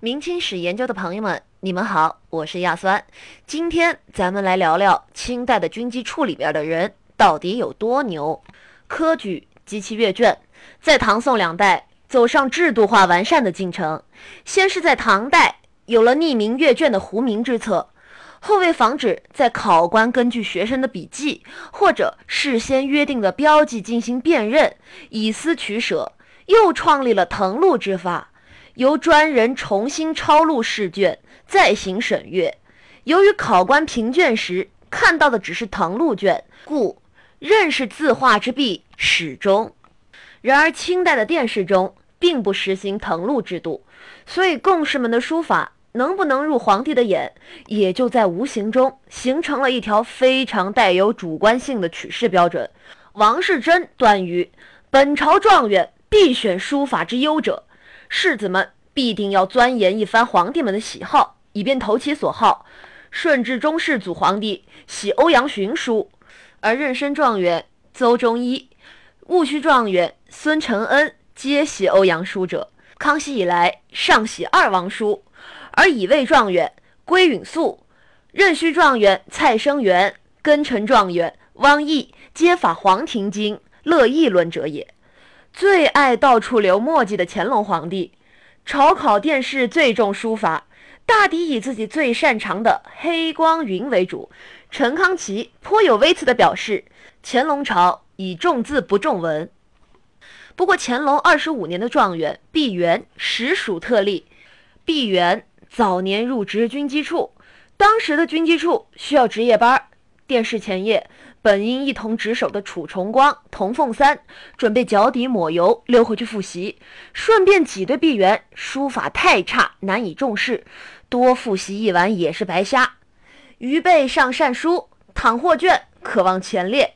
明清史研究的朋友们，你们好，我是亚酸。今天咱们来聊聊清代的军机处里边的人到底有多牛。科举及其阅卷，在唐宋两代走上制度化完善的进程。先是在唐代有了匿名阅卷的胡名之策，后为防止在考官根据学生的笔记或者事先约定的标记进行辨认，以私取舍，又创立了誊录之法。由专人重新抄录试卷，再行审阅。由于考官评卷时看到的只是誊录卷，故认识字画之弊始终。然而，清代的殿试中并不实行誊录制度，所以贡士们的书法能不能入皇帝的眼，也就在无形中形成了一条非常带有主观性的取士标准。王士祯断于本朝状元必选书法之优者。士子们必定要钻研一番皇帝们的喜好，以便投其所好。顺治中世祖皇帝喜欧阳询书，而壬申状元邹中一、戊戌状元孙承恩皆喜欧阳书者。康熙以来尚喜二王书，而乙未状元归允肃、壬戌状元蔡生元、庚辰状元汪毅皆法黄庭经，乐议论者也。最爱到处留墨迹的乾隆皇帝，朝考殿试最重书法，大抵以自己最擅长的黑光云为主。陈康祺颇有微词的表示：“乾隆朝以重字不重文。”不过，乾隆二十五年的状元毕沅实属特例。毕沅早年入职军机处，当时的军机处需要值夜班，殿试前夜。本应一同值守的楚重光、童凤三准备脚底抹油溜回去复习，顺便挤兑毕沅书法太差，难以重视，多复习一晚也是白瞎。余备上善书，倘获卷，可望前列。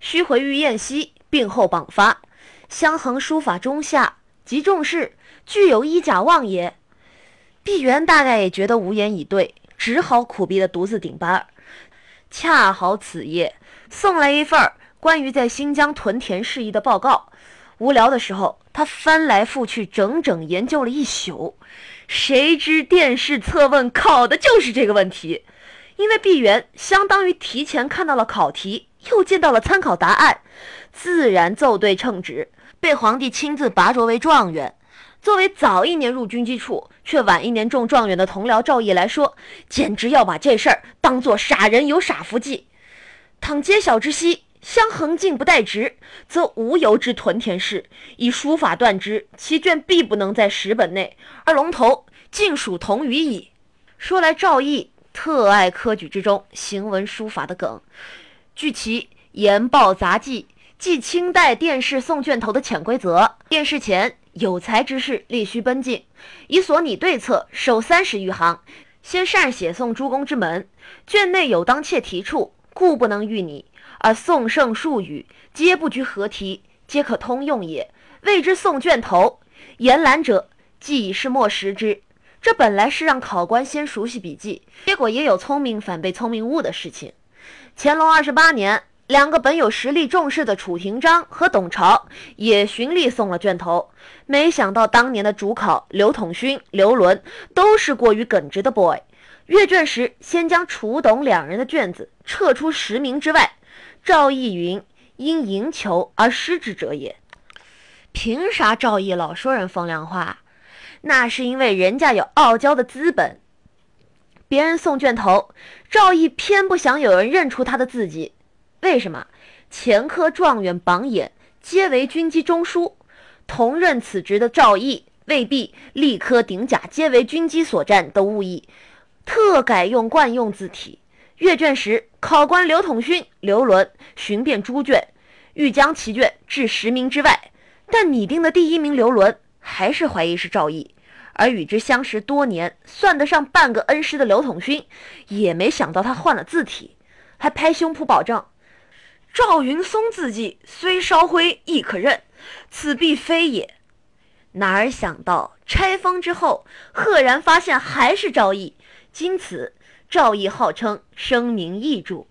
须回于宴席，病后榜发。相衡书法中下，极重视，具有一甲望也。毕沅大概也觉得无言以对，只好苦逼的独自顶班。恰好此夜。送来一份关于在新疆屯田事宜的报告。无聊的时候，他翻来覆去，整整研究了一宿。谁知殿试测问考的就是这个问题。因为毕源相当于提前看到了考题，又见到了参考答案，自然奏对称职，被皇帝亲自拔擢为状元。作为早一年入军机处却晚一年中状元的同僚赵毅来说，简直要把这事儿当做傻人有傻福记。倘揭晓之夕，相恒竟不待职，则无由之屯田氏以书法断之，其卷必不能在十本内，而龙头竟属同于矣。说来赵毅特爱科举之中行文书法的梗，据其《研报杂记》记清代殿试送卷头的潜规则：殿试前，有才之士力须奔进，以所拟对策守三十余行，先善写送诸公之门，卷内有当切题处。故不能遇你，而宋圣数语皆不拘合题，皆可通用也。谓之送卷头，言览者既已是莫识之。这本来是让考官先熟悉笔记，结果也有聪明反被聪明误的事情。乾隆二十八年，两个本有实力重视的楚廷章和董朝也循例送了卷头，没想到当年的主考刘统勋、刘伦都是过于耿直的 boy。阅卷时，先将楚董两人的卷子撤出十名之外。赵义云因赢球而失之者也。凭啥赵毅老说人风凉话？那是因为人家有傲娇的资本。别人送卷头，赵毅偏不想有人认出他的字迹。为什么？前科状元榜眼皆为军机中书，同任此职的赵毅未必立科顶甲皆为军机所占都误意。特改用惯用字体，阅卷时，考官刘统勋、刘伦寻遍诸卷，欲将其卷置十名之外，但拟定的第一名刘伦还是怀疑是赵毅，而与之相识多年、算得上半个恩师的刘统勋，也没想到他换了字体，还拍胸脯保证：赵云松字迹虽稍灰，亦可认，此必非也。哪儿想到拆封之后，赫然发现还是赵毅。经此，赵毅号称声名易著。